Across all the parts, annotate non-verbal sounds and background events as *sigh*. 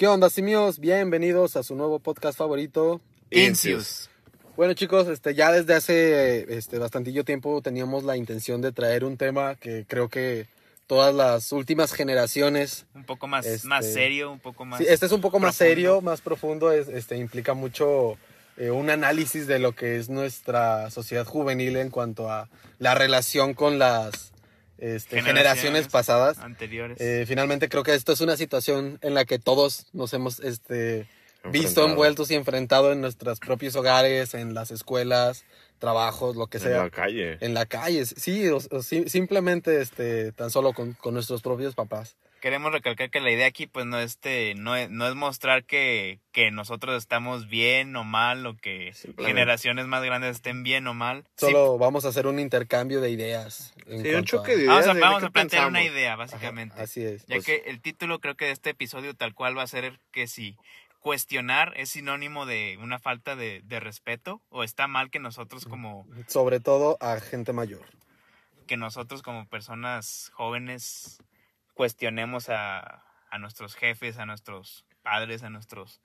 ¿Qué onda, simios? Bienvenidos a su nuevo podcast favorito. Incius. Bueno, chicos, este, ya desde hace este, bastantillo tiempo teníamos la intención de traer un tema que creo que todas las últimas generaciones. Un poco más, Este- más serio, un poco más. Sí, este es un poco más serio, más profundo, es- este, implica mucho eh, un análisis de lo que es nuestra sociedad juvenil en cuanto a la relación con las este, generaciones, Generaciones. pasadas. anteriores. Eh, finalmente creo que esto es una situación en la que todos nos hemos este, visto envueltos y enfrentado en nuestros propios hogares, en las escuelas, trabajos, lo que En sea. la calle. En la calle, sí, o- o sim- simplemente este, tan solo con, con nuestros propios papás. Queremos recalcar que la idea aquí pues no, este, no, es, no es mostrar que, que nosotros estamos bien o mal o que generaciones más grandes estén bien o mal. Solo vamos a hacer un intercambio de ideas. Sí, un choque a- de Sí, vamos a, ideas de vamos a plantear una idea Ajá, básicamente. así es. ya pues- que el título creo que de este episodio tal cual va a ser que si cuestionar es sinónimo de una falta de, de respeto o está mal que nosotros como Sobre todo a gente mayor. que nosotros como personas jóvenes cuestionemos a, a nuestros jefes, a nuestros padres, a nuestros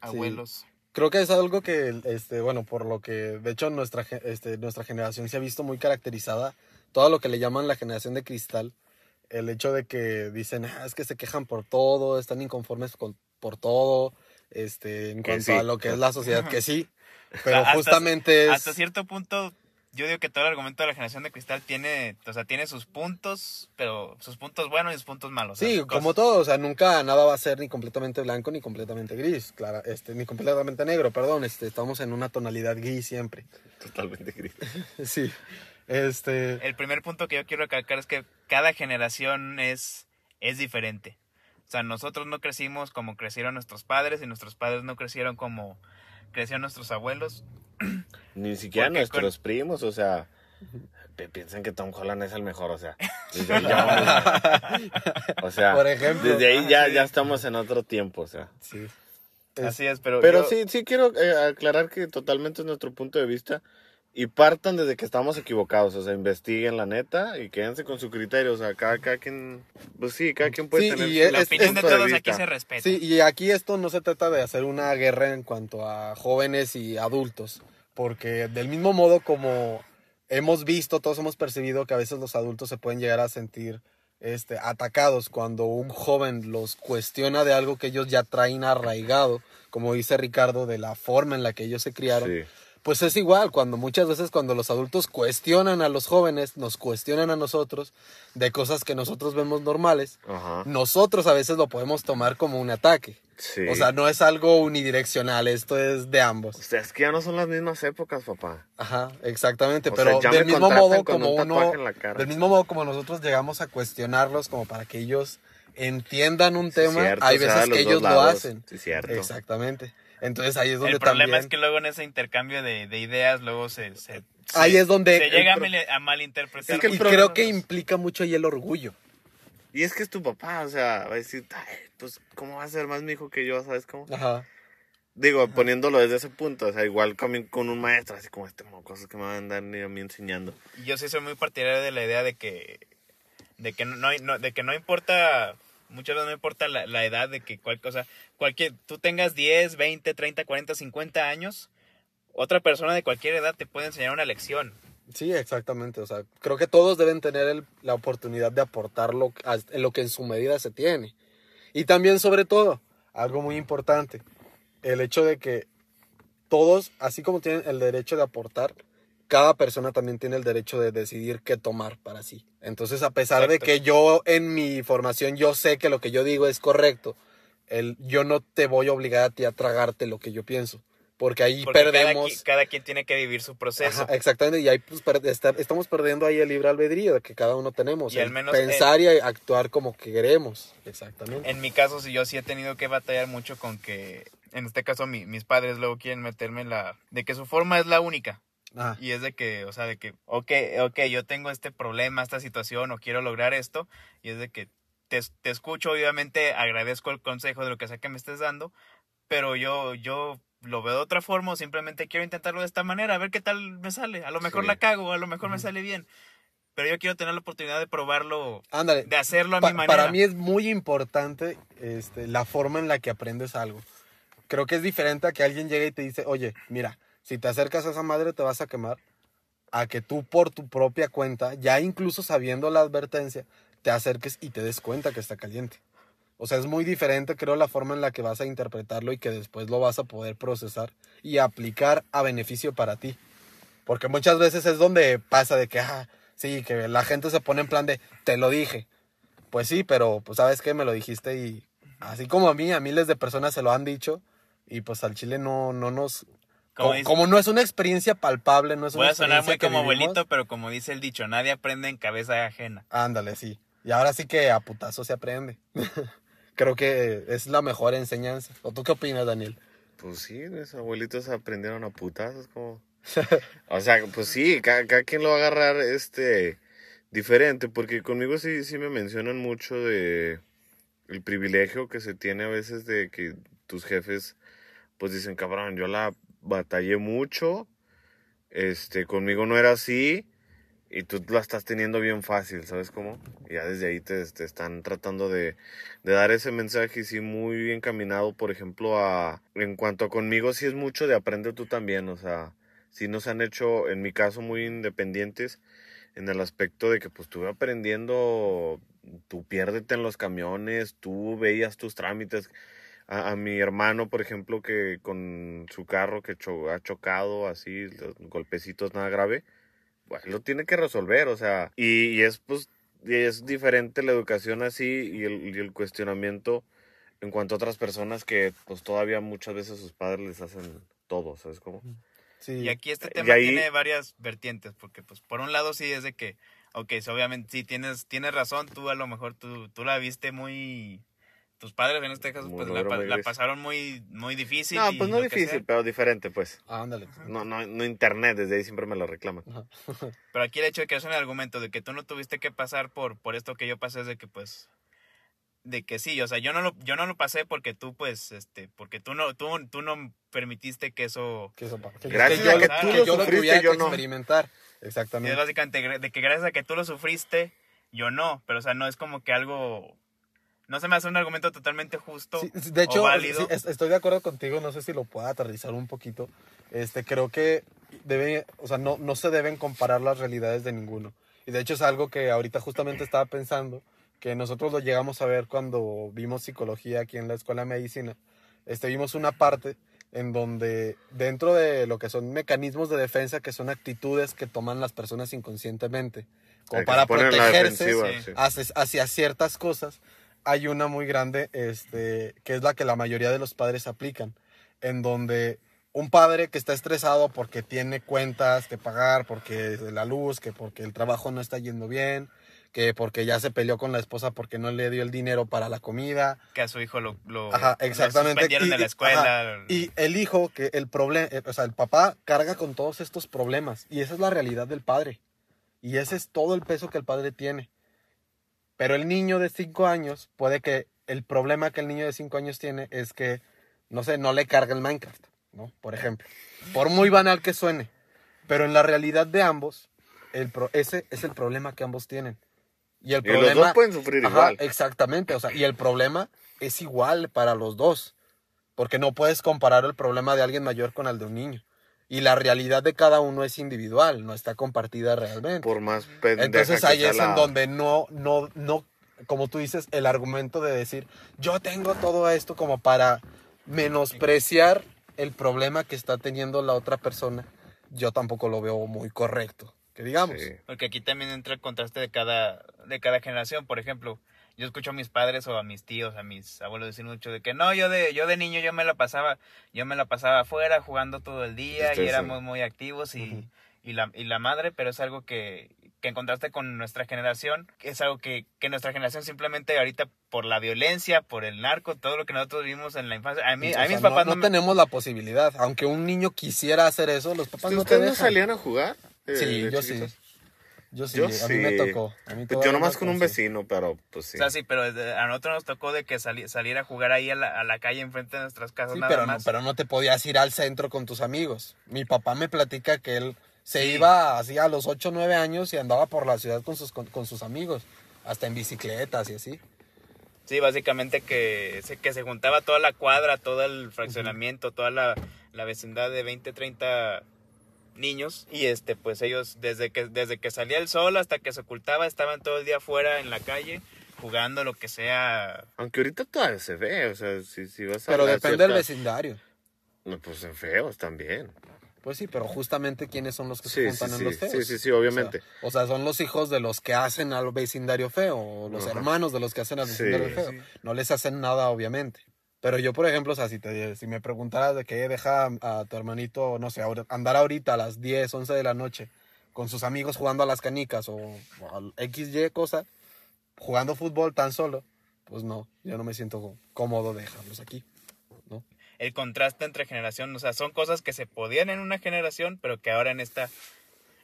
abuelos. Creo que es algo que, este, bueno, por lo que, de hecho, nuestra, este, nuestra generación se ha visto muy caracterizada. Todo lo que le llaman la generación de cristal. El hecho de que dicen, "Ah, es que se quejan por todo, están inconformes con, por todo, este, en Que cuanto sí. a lo que es la sociedad, que sí. *laughs* Pero justamente es... Hasta cierto punto, yo digo que todo el argumento de la generación de cristal tiene, o sea, tiene sus puntos, pero sus puntos buenos y sus puntos malos. Sí, como todo, o sea, nunca nada va a ser ni completamente blanco ni completamente gris, claro, este, ni completamente negro, perdón, este, estamos en una tonalidad gris siempre. Totalmente gris. *laughs* Sí, este, El primer punto que yo quiero recalcar es que cada generación es, es diferente. O sea, nosotros no crecimos como crecieron nuestros padres y nuestros padres no crecieron como crecieron nuestros abuelos. *clears throat* Ni siquiera Porque nuestros primos, o sea, pi- piensan que Tom Holland es el mejor, o sea. Desde ahí ya *laughs* vamos- o sea, Por ejemplo. desde ahí ya, Ah, ya estamos en otro tiempo, o sea. sí. Así es, pero, Pero yo- sí, sí quiero eh, aclarar que totalmente es nuestro punto de vista y partan desde que estamos equivocados, o sea, investiguen la neta y quédense con su criterio, o sea, cada, cada quien, pues sí, cada quien puede Sí, tener y es- la opinión de todos aquí se respeta. Sí, y aquí esto no se trata de hacer una guerra en cuanto a jóvenes y adultos, porque del mismo modo como hemos visto, todos hemos percibido que a veces los adultos se pueden llegar a sentir este, atacados cuando un joven los cuestiona de algo que ellos ya traen arraigado, como dice Ricardo, de la forma en la que ellos se criaron. Sí. Pues es igual, cuando muchas veces cuando los adultos cuestionan a los jóvenes, nos cuestionan a nosotros de cosas que nosotros vemos normales, Ajá. nosotros a veces lo podemos tomar como un ataque. Sí. O sea, no es algo unidireccional, esto es de ambos. O sea, es que ya no son las mismas épocas, papá. Ajá, exactamente, O pero sea, del mismo modo como un uno del mismo modo como nosotros llegamos a cuestionarlos como para que ellos entiendan un Sí, tema, cierto, hay o sea, veces que ellos lo hacen. Sí, cierto. Exactamente. Entonces ahí es donde El problema también es que luego en ese intercambio de, de ideas luego se, se, Ahí se- es donde se llega a, pro- mal- a malinterpretar. Es que y problema creo que es- implica mucho ahí el orgullo. Y es que es tu papá, o sea, va a decir, "Ay, pues, ¿cómo va a ser más mi hijo que yo? ¿Sabes cómo? Ajá. Digo, poniéndolo desde ese punto, o sea, igual con, con un maestro, así como este, cosas que me van a andar ni a mí enseñando. yo sí soy muy partidario de la idea de que de que no, no- de que no importa muchas veces no importa la, la edad de que cual cosa cualquier tú tengas 10, 20, 30, 40, 50 años otra persona de cualquier edad te puede enseñar una lección. Sí, exactamente. O sea, creo que todos deben tener el- la oportunidad de aportar lo, lo que en su medida se tiene. Y también, sobre todo, algo muy importante, el hecho de que todos, así como tienen el derecho de aportar, cada persona también tiene el derecho de decidir qué tomar para sí. Entonces, a pesar de que yo en mi formación yo sé que lo que yo digo es correcto, el, yo no te voy a obligar a ti a tragarte lo que yo pienso. Porque ahí Porque perdemos... cada, quien tiene que vivir su proceso. Ajá, exactamente, y ahí pues, per- está- estamos perdiendo ahí el libre albedrío que cada uno tenemos. Y al el menos, eh, pensar y actuar como queremos. Exactamente. En mi caso, sí, yo sí he tenido que batallar mucho con que, en este caso, mi- mis padres luego quieren meterme en la... de que su forma es la única. Ajá. Y es de que, o sea, de que, ok, ok, yo tengo este problema, esta situación, o quiero lograr esto, y es de que te, te escucho, obviamente agradezco el consejo de lo que sea que me estés dando, pero yo, yo lo veo de otra forma, o simplemente quiero intentarlo de esta manera, a ver qué tal me sale. A lo mejor Sí. la cago, a lo mejor me sale bien. pero yo quiero tener la oportunidad de probarlo, Ándale. de hacerlo a Pa- mi manera. Para mí es muy importante este, la forma en la que aprendes algo. Creo que es diferente a que alguien llegue y te dice, oye, mira, si te acercas a esa madre te vas a quemar, a que tú por tu propia cuenta, ya incluso sabiendo la advertencia, te acerques y te des cuenta que está caliente. O sea, es muy diferente, creo, la forma en la que vas a interpretarlo y que después lo vas a poder procesar y aplicar a beneficio para ti. Porque muchas veces es donde pasa de que, ah, sí, que la gente se pone en plan de, te lo dije. Pues sí, pero pues sabes que me lo dijiste y así como a mí, a miles de personas se lo han dicho y pues al chile no, no nos... Como Como, dice- como no es una experiencia palpable, no es una Voy a sonar experiencia muy como vivimos, abuelito, pero como dice el dicho, nadie aprende en cabeza ajena. Ándale, sí. Y ahora sí que a putazo se aprende. *laughs* Creo que es la mejor enseñanza. ¿O tú qué opinas, Daniel? Pues sí, mis abuelitos aprendieron a putazos, como... *laughs* O sea, pues sí, cada, cada quien lo va a agarrar este diferente, porque conmigo sí, sí me mencionan mucho de el privilegio que se tiene a veces de que tus jefes pues dicen, cabrón, yo la batallé mucho, este, conmigo no era así, y tú la estás teniendo bien fácil, ¿sabes cómo? Ya desde ahí te, están tratando de, de dar ese mensaje y sí muy bien caminado, por ejemplo, a en cuanto a conmigo sí es mucho de aprende tú también, o sea, sí nos han hecho, en mi caso, muy independientes en el aspecto de que pues estuve aprendiendo, tú piérdete en los camiones, tú veías tus trámites. A, a mi hermano, por ejemplo, que con su carro que cho- ha chocado así, los golpecitos nada grave, pues lo tiene que resolver, o sea, y, y es pues, y es diferente la educación así y el, y el cuestionamiento en cuanto a otras personas que pues todavía muchas veces sus padres les hacen todo, ¿sabes cómo? Sí. Y aquí este Y tema ahí- tiene varias vertientes, porque pues por un lado sí es de que, ok, so, obviamente sí tienes, tienes razón, tú a lo mejor tú, tú la viste muy... Tus padres en este caso Muy pues la, duro, pasaron muy, muy difícil. No, y pues no lo difícil, pero diferente, pues. Ándale. No, no, no internet, desde ahí siempre me lo reclaman. *laughs* Pero aquí el hecho de que es un argumento de que tú no tuviste que pasar por, por esto que yo pasé es de que pues de que sí, o sea, yo no lo yo no lo pasé porque tú pues este porque tú no tú, tú no permitiste que eso Que eso que- Gracias que yo, a que lo- tú que lo yo lo sufriste, tuviera yo que no. experimentar. es Exactamente. básicamente gra- de que gracias a que tú lo sufriste, yo no, pero o sea, no es como que algo no se me hace un argumento totalmente justo. Sí, de o hecho, válido. sí, es- estoy de acuerdo contigo, no sé si lo pueda aterrizar un poquito. Este, creo que debe, o sea, no, no se deben comparar las realidades de ninguno. Y de hecho es algo que ahorita justamente estaba pensando, que nosotros lo llegamos a ver cuando vimos psicología aquí en la Escuela de Medicina. Este, vimos una parte en donde dentro de lo que son mecanismos de defensa, que son actitudes que toman las personas inconscientemente, como para protegerse sí. hacia ciertas cosas, hay una muy grande, este, que es la que la mayoría de los padres aplican, en donde un padre que está estresado porque tiene cuentas que pagar, porque la luz, que porque el trabajo no está yendo bien, que porque ya se peleó con la esposa porque no le dio el dinero para la comida, que a su hijo lo, lo, Ajá, lo exactamente. Y- de la escuela. ajá. Y el hijo, que el problema, o sea, el papá carga con todos estos problemas. Y esa es la realidad del padre. Y ese es todo el peso que el padre tiene. Pero el niño de 5 años, puede que el problema que el niño de 5 años tiene es que, no sé, no le carga el Minecraft, ¿no? Por ejemplo. Por muy banal que suene. Pero en la realidad de ambos, el pro- ese es el problema que ambos tienen. Y el Y los dos pueden sufrir Ajá, igual. Exactamente, o sea, y el problema es igual para los dos, porque no puedes comparar el problema de alguien mayor con el de un niño. Y la realidad de cada uno es individual, no está compartida realmente. Por más pendeja Entonces ahí es la- en donde no, no, no, como tú dices, el argumento de decir, yo tengo todo esto como para menospreciar el problema que está teniendo la otra persona, yo tampoco lo veo muy correcto, que digamos. Sí. Porque aquí también entra el contraste de cada, de cada generación. Por ejemplo, yo escucho a mis padres o a mis tíos, a mis abuelos decir mucho de que no, yo de, yo de niño yo me la pasaba, yo me la pasaba afuera jugando todo el día y éramos muy activos y, y, la, y la madre, pero es algo que, que en contraste con nuestra generación, es algo que, que nuestra generación simplemente ahorita por la violencia, por el narco, todo lo que nosotros vivimos en la infancia, a mí, O a sea, mis no- papás no, no, me- tenemos la posibilidad, aunque un niño quisiera hacer eso, los papás no te ¿Ustedes no dejan. salían a jugar? eh, Sí, yo sí. Yo sí, Yo a mí me tocó. A mí Pues yo nomás con un vecino, pero pues sí. O sea, sí, pero a nosotros nos tocó de que sali- salir a jugar ahí a la, a la calle enfrente de nuestras casas Sí, nada pero no, más. pero no te podías ir al centro con tus amigos. Mi papá me platica que él Se Sí. iba así a los 8 o 9 años y andaba por la ciudad con sus, con, con sus amigos, hasta en bicicletas y así. Sí, básicamente que se, que se juntaba toda la cuadra, todo el fraccionamiento, toda la, la vecindad de 20, 30 niños y este pues ellos desde que desde que salía el sol hasta que se ocultaba estaban todo el día afuera en la calle jugando lo que sea Aunque ahorita todavía se ve, o sea, si, si vas a Pero depende del vecindario. No, pues en feos también. Pues sí, pero justamente quiénes son los que Sí, se sí, juntan en sí. los feos. Sí, sí, sí, obviamente. O sea, o sea, son los hijos de los que hacen al vecindario feo, o los Ajá. hermanos de los que hacen al Sí. vecindario feo. No les hacen nada, obviamente. Pero yo, por ejemplo, o sea, si, te, si me preguntaras de qué deja a tu hermanito, no sé, andar ahorita a las 10, 11 de la noche con sus amigos jugando a las canicas o, o al XY cosa, jugando fútbol tan solo, pues no, yo no me siento cómodo de dejarlos aquí. ¿no? el contraste entre generación o sea son cosas que se podían en una generación pero que ahora en esta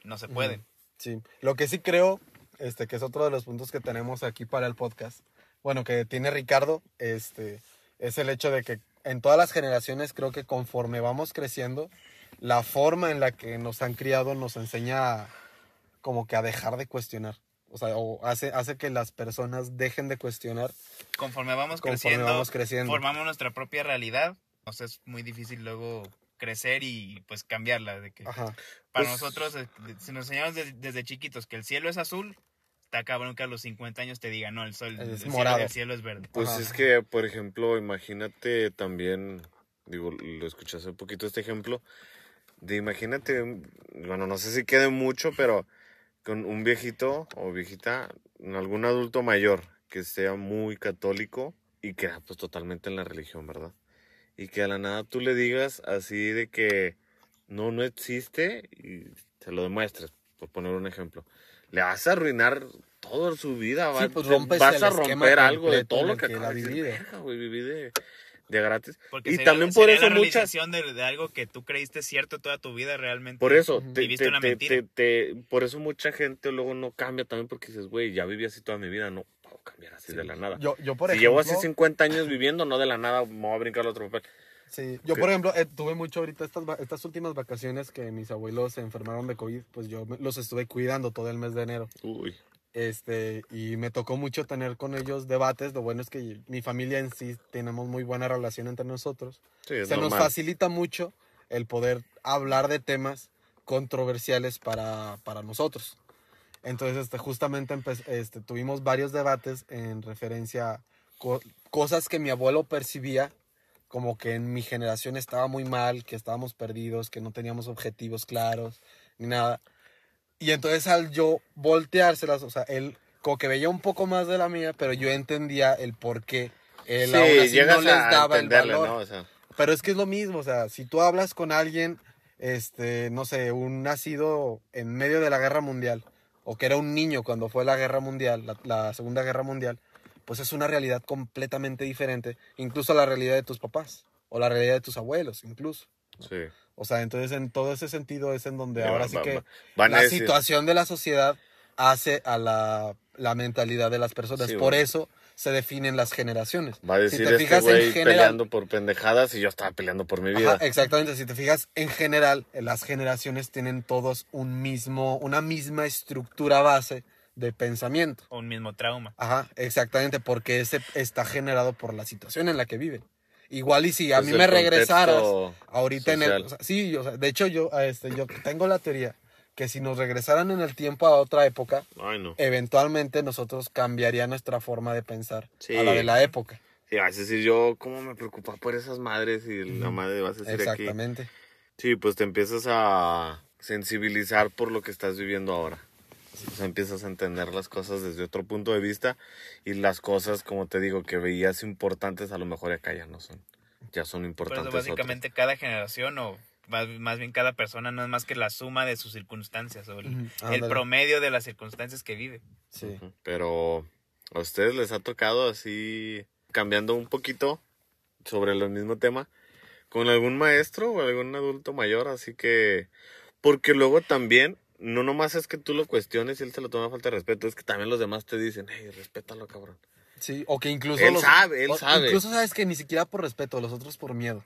no se pueden Sí, lo que sí creo, este, que es otro de los puntos que tenemos aquí para el podcast, bueno, que tiene Ricardo, este, es el hecho de que en todas las generaciones creo que conforme vamos creciendo, la forma en la que nos han criado nos enseña como que a dejar de cuestionar. O sea, o hace, hace que las personas dejen de cuestionar conforme vamos conforme creciendo vamos creciendo. formamos nuestra propia realidad o sea es muy difícil luego crecer y pues cambiarla de que Ajá. para Pues- nosotros eh, si nos enseñamos desde chiquitos que el cielo es azul está cabrón que a los 50 años te diga no el sol Es el cielo, morado. el cielo es verde Pues Ajá. es que, por ejemplo, imagínate también, digo, lo escuché hace poquito este ejemplo, de imagínate, bueno, no sé si quede mucho, pero con un viejito o viejita, algún adulto mayor que sea muy católico y que pues totalmente en la religión, ¿verdad? Y que a la nada tú le digas así de que no, no existe y se lo demuestres, por poner un ejemplo. Le vas a arruinar toda su vida, va- Sí, pues vas el a romper algo de todo lo que que acabas ha de güey, viví de, de gratis. porque y sería- también por sería eso la muchas... de, de algo que tú creíste cierto toda tu vida realmente Por eso, te, Viviste te- una te- mentira. te- te- por eso mucha gente luego no cambia también porque dices, güey, ya viví así toda mi vida, no puedo cambiar así de la nada. Yo, yo por si ejemplo, llevo así 50 años viviendo, no de la nada me voy a brincar al otro papel. Sí, yo por ejemplo eh, tuve mucho ahorita estas, estas últimas vacaciones que mis abuelos se enfermaron de COVID, pues yo los estuve cuidando todo el mes de enero. Uy, Este, y me tocó mucho tener con ellos debates. Lo bueno es que mi familia en sí tenemos muy buena relación entre nosotros. sí, es Se nos normal. facilita mucho el poder hablar de temas controversiales para, para nosotros. Entonces, este, justamente este, tuvimos varios debates en referencia a co- cosas que mi abuelo percibía como que en mi generación estaba muy mal, que estábamos perdidos, que no teníamos objetivos claros, ni nada. Y entonces al yo volteárselas, o sea, él como que veía un poco más de la mía, pero yo entendía el por qué él sí, aún así no les a daba el valor. ¿no? O sea, Pero es que es lo mismo, o sea, si tú hablas con alguien, este, no sé, un nacido en medio de la guerra mundial, o que era un niño cuando fue la guerra mundial, la, la segunda guerra mundial, pues es una realidad completamente diferente, incluso a la realidad de tus papás, o la realidad de tus abuelos, incluso. sí. O sea, entonces en todo ese sentido es en donde ahora va- sí va- que va- la decir- situación de la sociedad hace a la, la mentalidad de las personas. Sí, Por bueno. eso se definen las generaciones. Va a decir si te este fijas güey en general, peleando por pendejadas y yo estaba peleando por mi vida. Ajá, exactamente. Si te fijas, en general, eh, las generaciones tienen todos un mismo, una misma estructura base de pensamiento. o un mismo trauma Ajá, exactamente, porque ese está generado por la situación en la que viven. Igual y si a mí me regresaras ahorita en el... social. o sea, sí, o sea, de hecho yo, este, yo tengo la teoría que si nos regresaran en el tiempo a otra época, Ay, no. eventualmente nosotros cambiaría nuestra forma de pensar Sí. a la de la época. Sí, vas a decir yo, ¿cómo me preocupa por esas madres? Y la madre vas a decir aquí. Exactamente. Sí, pues te empiezas a sensibilizar por lo que estás viviendo ahora. Sea, empiezas a entender las cosas desde otro punto de vista y las cosas, como te digo, que veías importantes, a lo mejor acá ya no son. Ya son por importantes. eso básicamente cada generación o más, más bien cada persona no es más que la suma de sus circunstancias o el, Ujú, el ándale. promedio de las circunstancias que vive Sí. otras. Ujú. Pero a ustedes les ha tocado así, cambiando un poquito sobre el mismo tema, con algún maestro o algún adulto mayor, así que... Porque luego también, no nomás es que tú lo cuestiones y él te lo toma falta de respeto, es que también los demás te dicen, hey, respétalo, cabrón. Sí, o que incluso... Él sabe, él o- sabe. Incluso sabes que ni siquiera por respeto, los otros por miedo.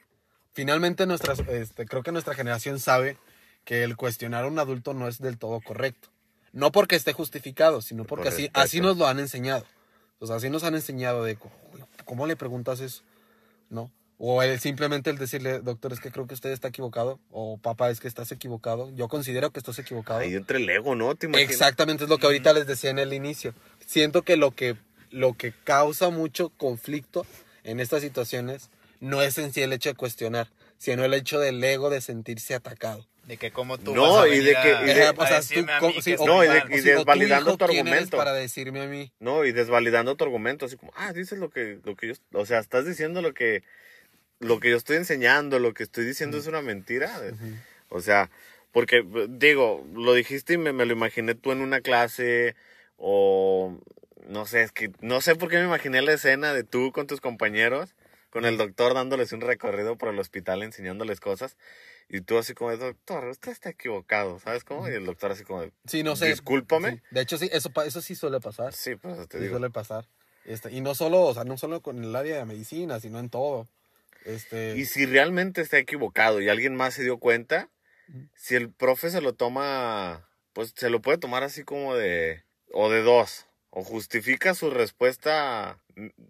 Finalmente, nuestras, este, creo que nuestra generación sabe que el cuestionar a un adulto no es del todo correcto. No porque esté justificado, sino porque Por así, así nos lo han enseñado. O sea, así nos han enseñado de, ¿cómo le preguntas eso? ¿No? O el, simplemente el decirle, doctor, es que creo que usted está equivocado. O papá, es que estás equivocado. Yo considero que estás equivocado. Ahí entre el ego, ¿no? ¿Te imaginas? Exactamente es lo que ahorita les decía en el inicio. Siento que lo que, lo que causa mucho conflicto en estas situaciones no es en sí el hecho de cuestionar, sino el hecho del ego de sentirse atacado. De que como tú No, vas a y de que- a- y de- a o sea, decirme tú a cómo- mí sí, que o- estoy no, y de- y tu desvalidando hijo, tu ¿quién eres argumento. para decirme a mí. No, y desvalidando tu argumento, así como, ah, dices lo que, lo que yo, o sea, estás diciendo lo que, lo que yo estoy enseñando, lo que estoy diciendo es una mentira. O sea, porque, digo, lo dijiste y me, me lo imaginé tú en una clase, o, no sé, es que, no sé por qué me imaginé la escena de tú con tus compañeros, con el doctor dándoles un recorrido por el hospital, enseñándoles cosas, y tú así como, doctor, usted está equivocado, ¿sabes cómo? Y el doctor así como, Sí, no sé. Discúlpame. Sí. De hecho, sí, eso, pa- eso sí suele pasar. sí, pues te Sí digo. suele pasar. Este, y no solo, o sea, no solo con el área de medicina, sino en todo. Este, Y si realmente está equivocado y alguien más se dio cuenta, si el profe se lo toma, pues se lo puede tomar así como de, o de dos, o justifica su respuesta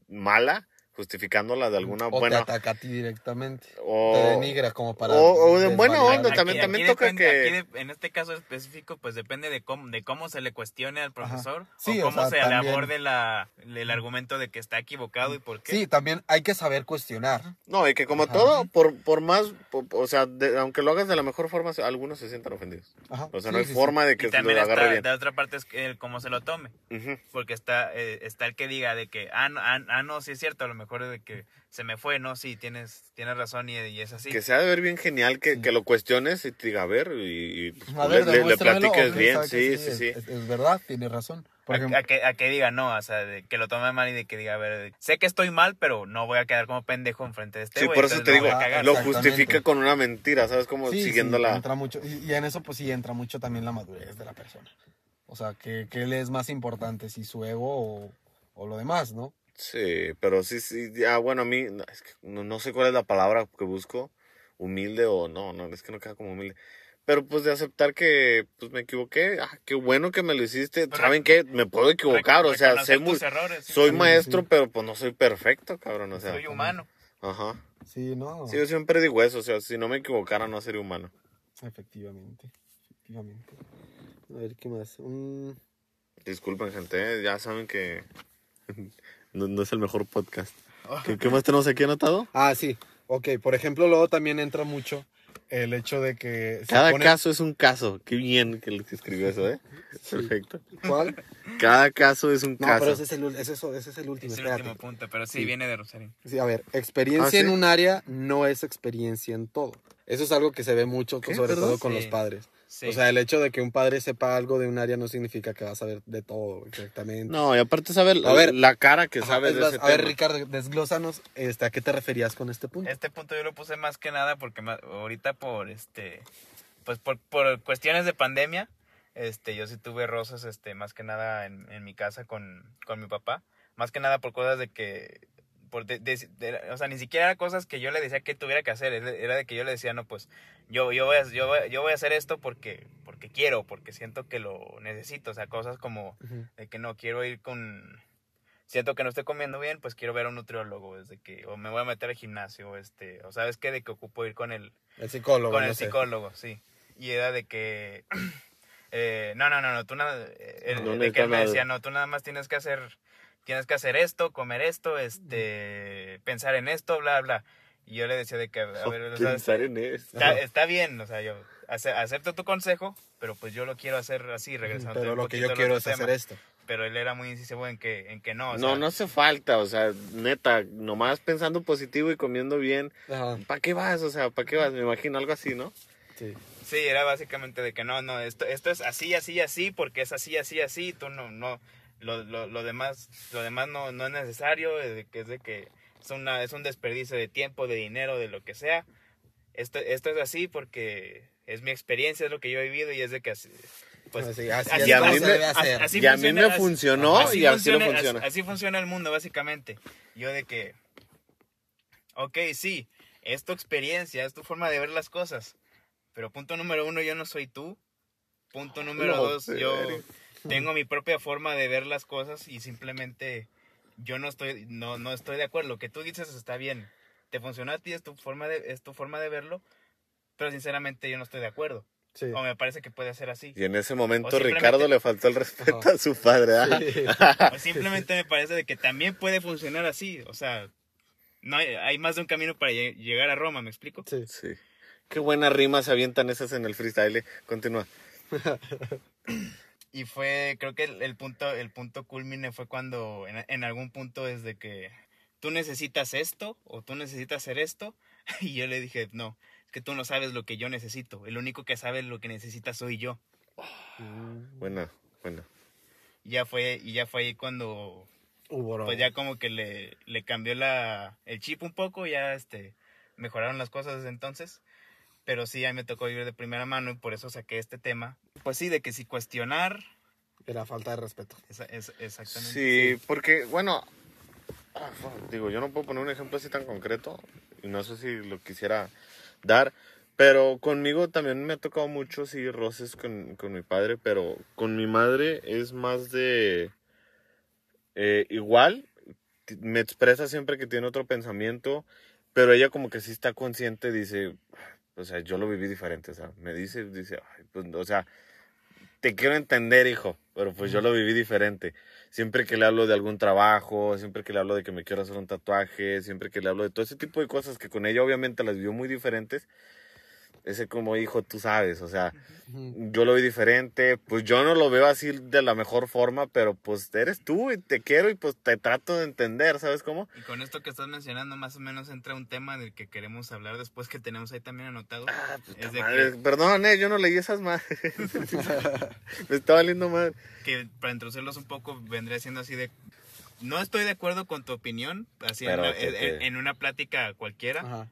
mala, justificándola de alguna o buena, te ataca a ti directamente. o, te denigra como para. o- o de buena onda, también- también toca depende- que- aquí de- en este caso específico, pues depende de cómo, de cómo se le cuestione al profesor Sí, o o cómo sea, se le también- aborde la, el argumento de que está equivocado y por qué. Sí, también hay que saber cuestionar. No, y que como Ajá. todo, por, por más, po- o sea, de- aunque lo hagas de la mejor forma, algunos se sientan ofendidos. Ajá. O sea, Sí, no hay sí, sí. forma de Y que lo también agarre está, bien. de otra parte es el cómo se lo tome. Ujú. Porque está, eh, está el que diga de que, ah no, ah, ah, no, sí es cierto, a lo mejor de que se me fue, no, sí, tienes, tienes razón y, y es así. Que se ha de ver bien genial que, que lo cuestiones y te diga, a ver, y, y, pues, A ver, le, le- platiques bien. Sí, sí, sí. Es, es verdad, tiene razón. Por a, ejemplo, a que, a que diga no, o sea, de que lo tome mal y de que diga, a ver, sé que estoy mal, pero no voy a quedar como pendejo enfrente de este Sí, por eso te digo, lo justifica con una mentira, ¿sabes? Como sí, siguiendo sí, la... entra mucho, y, y en eso pues sí entra mucho también la madurez de la persona. O sea, que, que le es más importante, si su ego o, o lo demás, ¿no? Sí, pero sí, sí, ya, bueno, a mí, no, es que no, no sé cuál es la palabra que busco, humilde o no, no, es que no queda como humilde. Pero pues de aceptar que pues me equivoqué, ah, qué bueno que me lo hiciste, Pero- ¿saben qué? Me puedo equivocar, o sea, sé muy, errores, sí. soy Sí, maestro, sí. pero pues no soy perfecto, cabrón, o sea. soy humano. Ajá. Sí, no. Sí, yo siempre digo eso, o sea, si no me equivocara no sería humano. Efectivamente, efectivamente. A ver, ¿qué más? Un- Disculpen, gente, ¿eh? ya saben que no, no es el mejor podcast. ¿Qué, qué más tenemos aquí anotado? Ah, sí. Ok, por ejemplo, luego también entra mucho el hecho de que... se Cada pone- caso es un caso. Qué bien que escribió eso, ¿eh? Perfecto. ¿Cuál? Cada caso es un No, caso. pero ese es el, ul- ese es, ese es el último, Es el espérate. último punto, pero sí, Sí. viene de Rosario. Sí, a ver, experiencia ¿Ah, sí? en un área no es experiencia en todo. Eso es algo que se ve mucho, ¿Qué? sobre ¿Perdón? todo con Sí. los padres. Sí. O sea, el hecho de que un padre sepa algo de un área no significa que va a saber de todo exactamente. No, y aparte sabe la, A ver. la cara que sabes es de ese a ver. Ricardo, desglósanos este, a qué te referías con este punto. Este punto yo lo puse más que nada porque ahorita por este pues por, por cuestiones de pandemia, este yo sí tuve rosas este más que nada en, en mi casa con, con mi papá, más que nada por cosas de que por de- de- de- o sea, ni siquiera eran cosas que yo le decía que tuviera que hacer, era de que yo le decía, no, pues yo yo voy a, yo voy, yo voy a hacer esto porque porque quiero, porque siento que lo necesito, o sea, cosas como de que no quiero ir con siento que no estoy comiendo bien pues quiero ver a un nutriólogo desde que o me voy a meter al gimnasio este o sabes qué de que ocupo ir con el El psicólogo. con no el sé. psicólogo sí y era de que *clears throat* eh, no no no no tú nada eh, el- No de que él me decía no tú nada más tienes que hacer tienes que hacer esto comer esto este pensar en esto bla bla y yo le decía de que a ver o sea, Pensar en eso. está, está bien o sea yo ace- acepto tu consejo pero pues yo lo quiero hacer así regresando Pero un lo que yo quiero es hacer esto. pero él era muy incisivo en que, en que no. o No, sea, no hace falta, o sea, neta, nomás pensando positivo y comiendo bien. ¿Para qué vas? O sea, ¿para qué vas? Me imagino algo así, ¿no? sí. Sí, era básicamente de que no, no, esto, esto es así, así, así, porque es así, así, así, tú no, no, lo, lo, lo demás, lo demás no, no es necesario, eh, de que es de que es una, es un desperdicio de tiempo, de dinero, de lo que sea. Esto, esto es así porque es mi experiencia, es lo que yo he vivido y es de que así, pues, Así- así es y a mí me, así y a mí funciona, me así- funcionó así y así no funciona, funciona. Así, así funciona el mundo, básicamente. Yo de que, ok, sí, es tu experiencia, es tu forma de ver las cosas, Pero punto número uno, yo no soy tú. Punto número No, dos, yo serio. Tengo mi propia forma de ver las cosas y simplemente yo no estoy, no, no estoy de acuerdo. Lo que tú dices está bien. Te funciona a ti, es tu forma de, es tu forma de verlo, pero sinceramente yo no estoy de acuerdo. Sí. O me parece que puede ser así. Y en ese momento simplemente- Ricardo le faltó el respeto Ajá. a su padre. ¿ah? Sí. *laughs* O simplemente me parece de que también puede funcionar así. O sea, no hay, hay más de un camino para lle- llegar a Roma, ¿me explico? Sí. Sí. Qué buenas rimas se avientan esas en el freestyle. Continúa. *laughs* Y fue, creo que el, el punto, el punto culmine fue cuando en, en algún punto es de que tú necesitas esto o tú necesitas hacer esto. *laughs* Y yo le dije, no, es que tú no sabes lo que yo necesito. El único que sabe lo que necesita soy yo. Mm, Buena, buena. Y ya fue, y ya fue ahí cuando Hubo bronca. pues ya como que le, le cambió la, el chip un poco, ya este, mejoraron las cosas desde entonces. Pero sí, a mí me tocó vivir de primera mano y por eso saqué este tema. Pues sí, de que si cuestionar, Era falta de respeto. es, es- exactamente. Sí, porque, bueno, ah, digo, yo no puedo poner un ejemplo así tan concreto y no sé si lo quisiera dar, pero conmigo también me ha tocado mucho, sí, roces con, con mi padre, pero con mi madre es más de eh, igual, me expresa siempre que tiene otro pensamiento, pero ella como que sí está consciente, dice, o sea, yo lo viví diferente, o sea, me dice, dice, "Ay, pues, o sea, te quiero entender, hijo, pero pues yo lo viví diferente. Siempre que le hablo de algún trabajo, siempre que le hablo de que me quiero hacer un tatuaje, siempre que le hablo de todo ese tipo de cosas que con ella obviamente las vivió muy diferentes, ese como hijo, tú sabes, o sea, yo lo vi diferente, pues yo no lo veo así de la mejor forma, pero pues eres tú y te quiero y pues te trato de entender, ¿sabes cómo? Y con esto que estás mencionando, más o menos entra un tema del que queremos hablar después que tenemos ahí también anotado. Ah, puta Es de madre, Perdón, eh, yo no leí esas más. *laughs* me está valiendo mal. que para introducirlos un poco vendría siendo así de no estoy de acuerdo con tu opinión así en, Pero que en una plática cualquiera Ajá.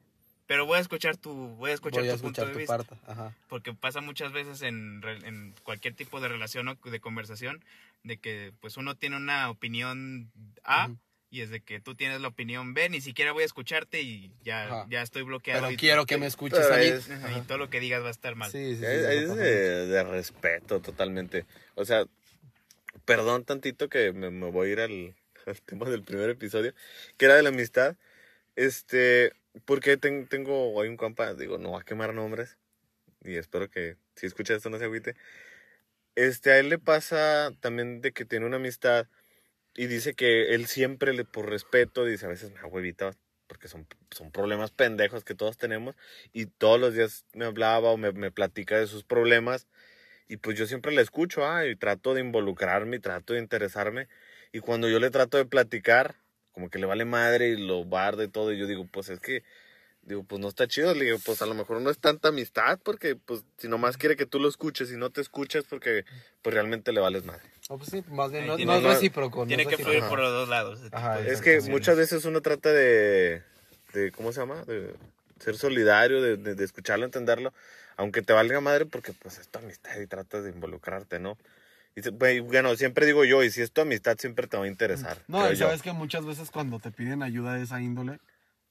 Pero voy a escuchar tu voy a escuchar Voy a tu punto de tu vista parte. Ajá. porque pasa muchas veces en, en cualquier tipo de relación o de conversación de que pues uno tiene una opinión A Ujú. y es de que tú tienes la opinión B ni siquiera voy a escucharte y ya Ajá. ya estoy bloqueado Pero y, quiero que me escuches a mí. es- y todo lo que digas va a estar mal Sí, sí, sí. Es, de respeto totalmente. O sea, perdón tantito que me, me voy a ir al, *laughs* al tema del primer episodio, que era de la amistad. Este, porque ten- tengo hoy un compa, digo, no va a quemar nombres, y espero que si escucha esto no se agüite. Este, a él le pasa también de que tiene una amistad y dice que él siempre, le, por respeto, dice, a veces me huevita porque son, son problemas pendejos que todos tenemos y todos los días me hablaba o me, me platica de sus problemas y pues yo siempre le escucho ah, y trato de involucrarme y trato de interesarme y cuando yo le trato de platicar como que le vale madre y lo barde y todo y yo digo pues es que digo pues no está chido le digo pues a lo mejor no es tanta amistad porque pues si nomás quiere que tú lo escuches y no te escuchas porque pues realmente le vales madre No, pues sí, más bien no, tiene- no es recíproco. no tiene es que fluir por los dos lados Ajá, Es que muchas veces uno trata de, de ¿cómo se llama? De ser solidario, de, de- de escucharlo, entenderlo, aunque te valga madre porque pues es tu amistad y tratas de involucrarte, ¿no? Y pues, bueno, siempre digo yo, y si es tu amistad siempre te va a interesar. No, creo y yo. sabes que muchas veces cuando te piden ayuda de esa índole,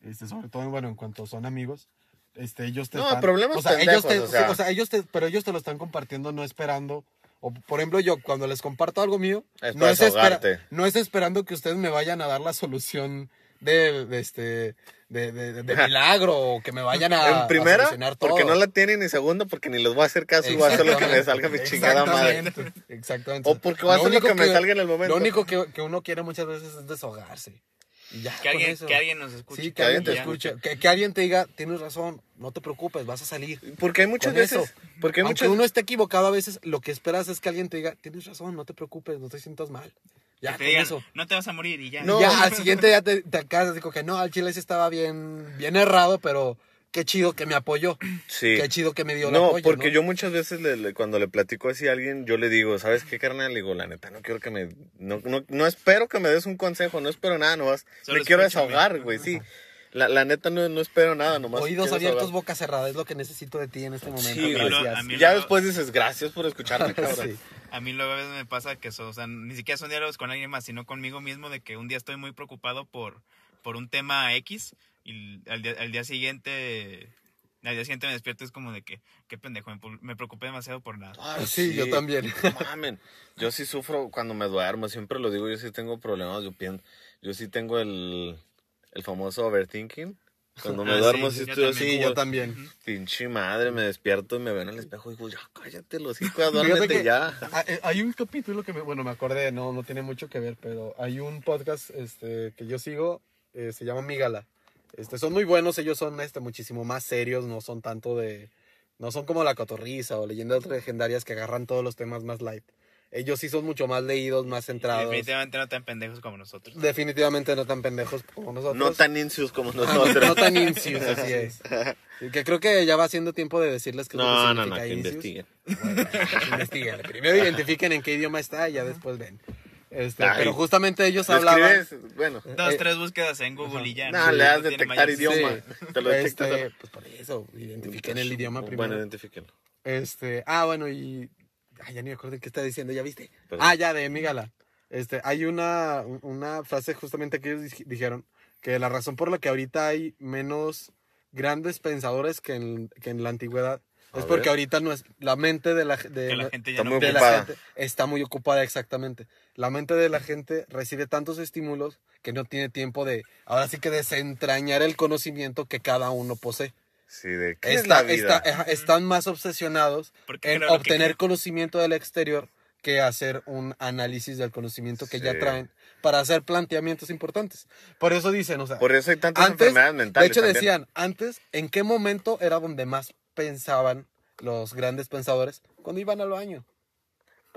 este, sobre todo, bueno, en cuanto son amigos, este, ellos te No, están... problemas o sea, ellos te, pendejos, o sea. sí, o sea, ellos te, pero ellos te lo están compartiendo no esperando, o por ejemplo yo, cuando les comparto algo mío, Es no, es espera- no es esperando que ustedes me vayan a dar la solución de, de este, de, de, de- de milagro, o que me vayan a, en a primera, solucionar todo. porque no la tienen, y segundo, porque ni les voy a hacer caso y voy a hacer lo que me salga mi chingada madre. Exactamente. O porque voy a hacer lo único que me salga en el momento. Lo único que, que uno quiere muchas veces es desahogarse. Y ya, que alguien, eso. que alguien nos escuche Sí, que alguien te ya. escuche. Que, que alguien te diga, tienes razón, no te preocupes, vas a salir. Porque hay muchas Con veces, eso. porque hay Aunque muchas uno esté equivocado a veces, lo que esperas es que alguien te diga, tienes razón, no te preocupes, no te sientas mal. Ya, que te con digan, eso. no te vas a morir y ya. No. Ya al siguiente día te, te acabas digo que no, al chile sí estaba bien, bien errado, pero qué chido que me apoyó. Sí. Qué chido que me dio el No, apoyo. porque ¿no? yo muchas veces le- le- cuando le platico así a alguien, yo le digo, ¿sabes qué, carnal? Le digo, la neta, no quiero que me... No, no, no espero que me des un consejo, no espero nada, nomás Solo me quiero desahogar, güey, sí. La, la neta no, no espero nada, nomás Oídos abiertos, boca cerrada, es lo que necesito de ti en este momento. Sí, gracias. A mí Ya lo- después dices, gracias por escucharme, *laughs* cabrón. Sí. A mí luego a veces me pasa que eso, o sea, ni siquiera son diálogos con alguien más, sino conmigo mismo de que un día estoy muy preocupado por, por un tema X y al día, al día siguiente Al día siguiente me despierto es como de que, qué pendejo, me, preocupé demasiado por nada. Ay, Sí, yo también. Mamen. Yo sí sufro cuando me duermo, siempre lo digo, yo sí tengo problemas, yo pienso, yo sí tengo el, el famoso overthinking. Cuando me Ah, duermo sí, sí estoy así, Sí, yo, yo también. pinche madre, me despierto y me veo en el espejo y digo, ya cállate los hijos, duérmete ya. eh, Hay un capítulo que me, bueno, me acordé, no, no tiene mucho que ver, pero hay un podcast este, que yo sigo, eh, se llama Migala. Este, son muy buenos, ellos son este, muchísimo más serios, no son tanto de, no son como la cotorriza o leyendas legendarias que agarran todos los temas más light. Ellos sí son mucho más leídos, más centrados. Definitivamente no tan pendejos como nosotros. Definitivamente no tan pendejos como nosotros. No tan incius como *laughs* no, nosotros. no tan incius, así es. Y que creo que ya va siendo tiempo de decirles No, que no, no, significa que investiguen. Bueno, investiguen. Primero identifiquen en qué idioma está y ya después ven. Este, pero justamente ellos ¿Lo hablaban. escribes? Bueno, Dos, Eh, tres búsquedas en Google y ya. no, le das detectar idioma. Sí. Te lo detectas. Este, pues por eso, identifiquen el idioma primero. Bueno, identifíquenlo. Este, ah, bueno, y. Ay, ya ni me acuerdo de qué está diciendo, ¿ya viste? Ah, ya, de Migala. Este, hay una, una frase justamente que ellos dij- dijeron que la razón por la que ahorita hay menos grandes pensadores que en, que en la antigüedad es porque ver. ahorita no es, la mente de la, de, la gente ya Está no muy de la ocupada. gente está muy ocupada exactamente. La mente de la gente recibe tantos estímulos que no tiene tiempo de, ahora sí que desentrañar el conocimiento que cada uno posee. Sí, de qué es Está- la vida. está- están más obsesionados en que obtener quieren. conocimiento del exterior que hacer un análisis del conocimiento que ya Sí. traen para hacer planteamientos importantes. Por eso dicen, o sea, Por eso hay tantas antes, enfermedades de mentales. hecho también. decían, antes, ¿en qué momento era donde más pensaban los grandes pensadores? Cuando iban al baño.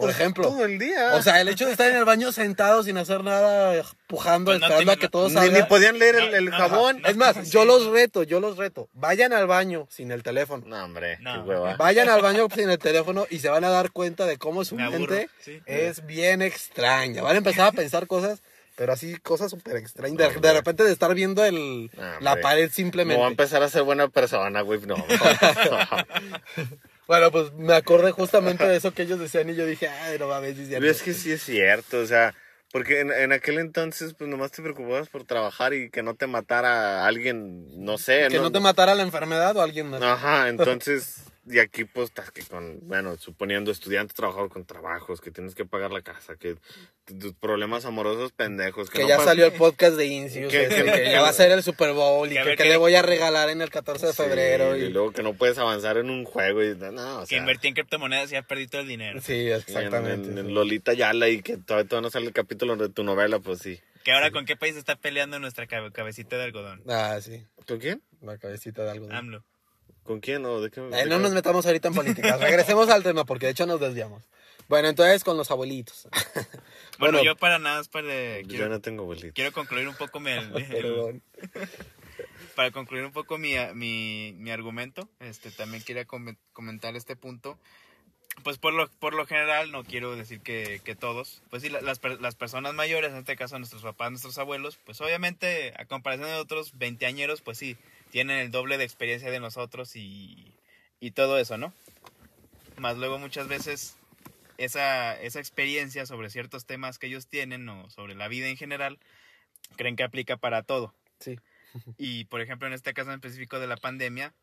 Por Pues, ejemplo. Todo el día. O sea, el hecho de estar en el baño sentado sin hacer nada, pujando, Pues no esperando a que todo ni, salga. ni podían leer el, No, el no, jabón. no. Es más, yo los reto, yo los reto. Vayan al baño sin el teléfono. No, hombre, No. qué hueva. Vayan al baño sin el teléfono y se van a dar cuenta de cómo su mente sí. es bien extraña. Van a empezar a pensar cosas, pero así cosas súper extrañas. De, repente de estar viendo el, Ah, la pared No voy a simplemente. empezar a ser buena persona, güey. No. *laughs* *laughs* bueno, pues me acordé justamente de *laughs* eso que ellos decían y yo dije, ay, no mames, es cierto". Es que sí es cierto, o sea, porque en, en aquel entonces, pues nomás te preocupabas por trabajar y que no te matara alguien, no sé. Que no te matara la enfermedad o alguien más. Ajá, entonces, y aquí pues estás que con, bueno, suponiendo estudiante, trabajador con trabajos, que tienes que pagar la casa, que tus problemas amorosos pendejos. Que, que no ya salió el podcast de Incius, Que- que- que ya va a ser el Super Bowl y Que le voy a regalar en el 14 de Sí, febrero. y y... luego que no puedes avanzar en un juego y no, o Que invertí en criptomonedas y ya perdí todo el dinero. Sí, en- exactamente. En, en sí. Lolita Yala y que todavía, todavía no sale el capítulo de tu novela, pues sí. Que ahora con qué país está peleando nuestra cabe- cabecita de algodón. Ah, sí, ¿Con quién? la cabecita de algo. AMLO. ¿Con quién? ¿O de qué? Eh, no qué? nos metamos ahorita en política. *laughs* Regresemos al tema porque de hecho nos desviamos. Bueno, entonces con los abuelitos. *laughs* Bueno, Bueno. yo para nada, más para, Yo quiero, no tengo abuelito. quiero concluir un poco mi, *laughs* el- el- Perdón. para concluir un poco mi, mi, mi argumento, este, también quería com- comentar este punto. Pues por lo, por lo general, no quiero decir que, que todos, pues sí, la- las, las personas mayores, en este caso nuestros papás, nuestros abuelos, pues obviamente a comparación de otros veinteañeros, pues sí, tienen el doble de experiencia de nosotros y, y todo eso, ¿no? Más luego muchas veces esa, esa experiencia sobre ciertos temas que ellos tienen o sobre la vida en general, creen que aplica para todo. Sí. *laughs* Y por ejemplo, en este caso en específico de la pandemia,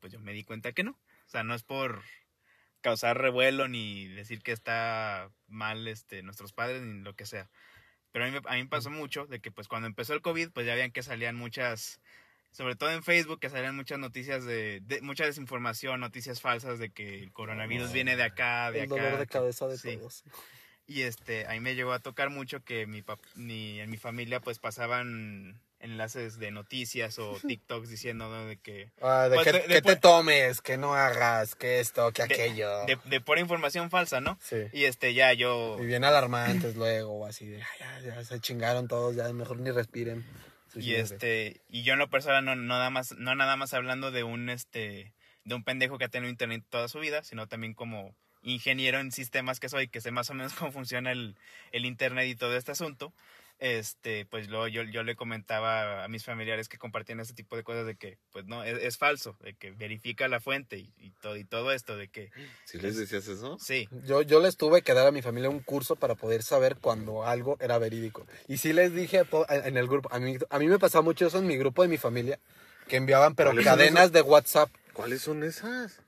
pues yo me di cuenta que no. O sea, no es por causar revuelo ni decir que está mal este, nuestros padres ni lo que sea. Pero a mí, a mí me pasó mucho de que pues cuando empezó el COVID, pues ya veían que salían muchas, sobre todo en Facebook, que salían muchas noticias de, de- mucha desinformación, noticias falsas de que el coronavirus viene de acá, de El acá. dolor de cabeza de sí. todos. y este, a mí me llegó a tocar mucho que mi pap- ni en mi familia pues pasaban enlaces de noticias o *laughs* TikToks diciendo ¿no? de que Ah, de Pues que, de- de que te tomes, que no hagas, que esto, que aquello. de, de pura información falsa, ¿no? Sí. Y este ya yo Y bien alarmantes luego, o así de, "Ay, ya, ya se chingaron todos, ya mejor ni respiren. Y este y yo en lo personal no, no nada más no nada más hablando de un este de un pendejo que ha tenido internet toda su vida, sino también como ingeniero en sistemas que soy, que sé más o menos *laughs* cómo funciona el, el internet y todo este asunto. Este, pues luego yo, yo le comentaba a mis familiares que compartían este tipo de cosas de que, pues no, es, es falso, de que verifica la fuente y, y todo, y todo esto, de que, ¿Sí les decías eso? sí, Yo, yo les tuve que dar a mi familia un curso para poder saber cuando algo era verídico. Y sí les dije en el grupo, a mí, a mí me pasaba mucho eso en mi grupo de mi familia, que enviaban pero ¿Cuáles son cadenas de WhatsApp ¿Cuáles son esas?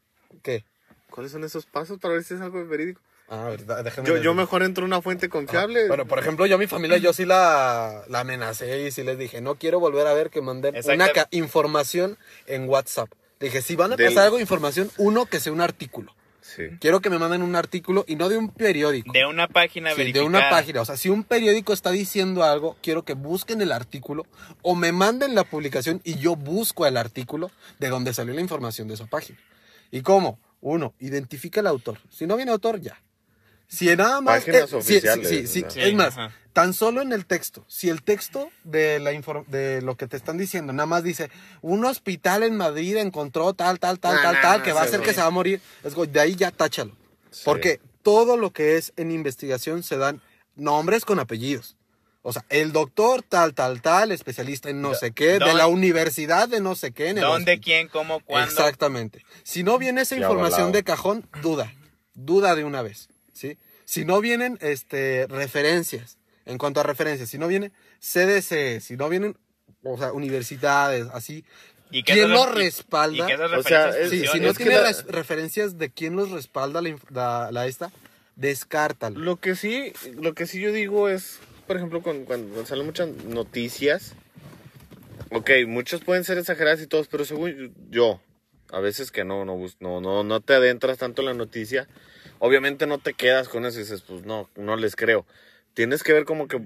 ¿Qué? ¿Cuáles son esos pasos para ver si es algo verídico? Ah, verdad, déjame Yo, mejor entro a una fuente confiable. Bueno, por ejemplo, yo a mi familia, yo sí la, la amenacé y sí les dije, no quiero volver a ver que manden Exacto. una ca- información en WhatsApp. Dije, si van a Del- pasar algo de información, uno que sea un artículo. Sí. Quiero que me manden un artículo y no de un periódico. De una página Sí, de una página. O sea, si un periódico está diciendo algo, quiero que busquen el artículo o me manden la publicación y yo busco el artículo de donde salió la información de esa página. ¿Y cómo? Uno, identifica el autor. Si no viene autor, ya. Si nada más. Páginas sí, oficiales, sí, sí, ¿no? Sí, es más, ajá. tan solo en el texto. Si el texto de, la de lo que te están diciendo nada más dice: un hospital en Madrid encontró tal, tal, tal, tal, tal, que va a sí. que se va a morir. Es de ahí ya táchalo. Sí. Porque todo lo que es en investigación se dan nombres con apellidos. O sea, el doctor tal, tal, tal, especialista en no sé qué, de ¿Dónde- la universidad de no sé qué. En el ¿Dónde, hospital. quién, cómo, cuándo? Exactamente. Si no viene esa Ya información avalado. de cajón, duda. Duda de una vez. ¿Sí? Si no vienen este, referencias, en cuanto a referencias, si no viene CDC, si no vienen o sea, universidades, así, ¿Y ¿quién esas- lo y- respalda? Y O sea, es- Sí, si no es que tiene la- referencias de quién los respalda la, la, la esta, descártalo. Lo que sí, lo que sí yo digo es, por ejemplo, cuando, cuando salen muchas noticias, ok, muchos pueden ser exageradas y todos, pero según yo, a veces que no, no, no, no, no te adentras tanto en la noticia, obviamente no te quedas con eso y dices, pues no, no les creo. Tienes que ver como que,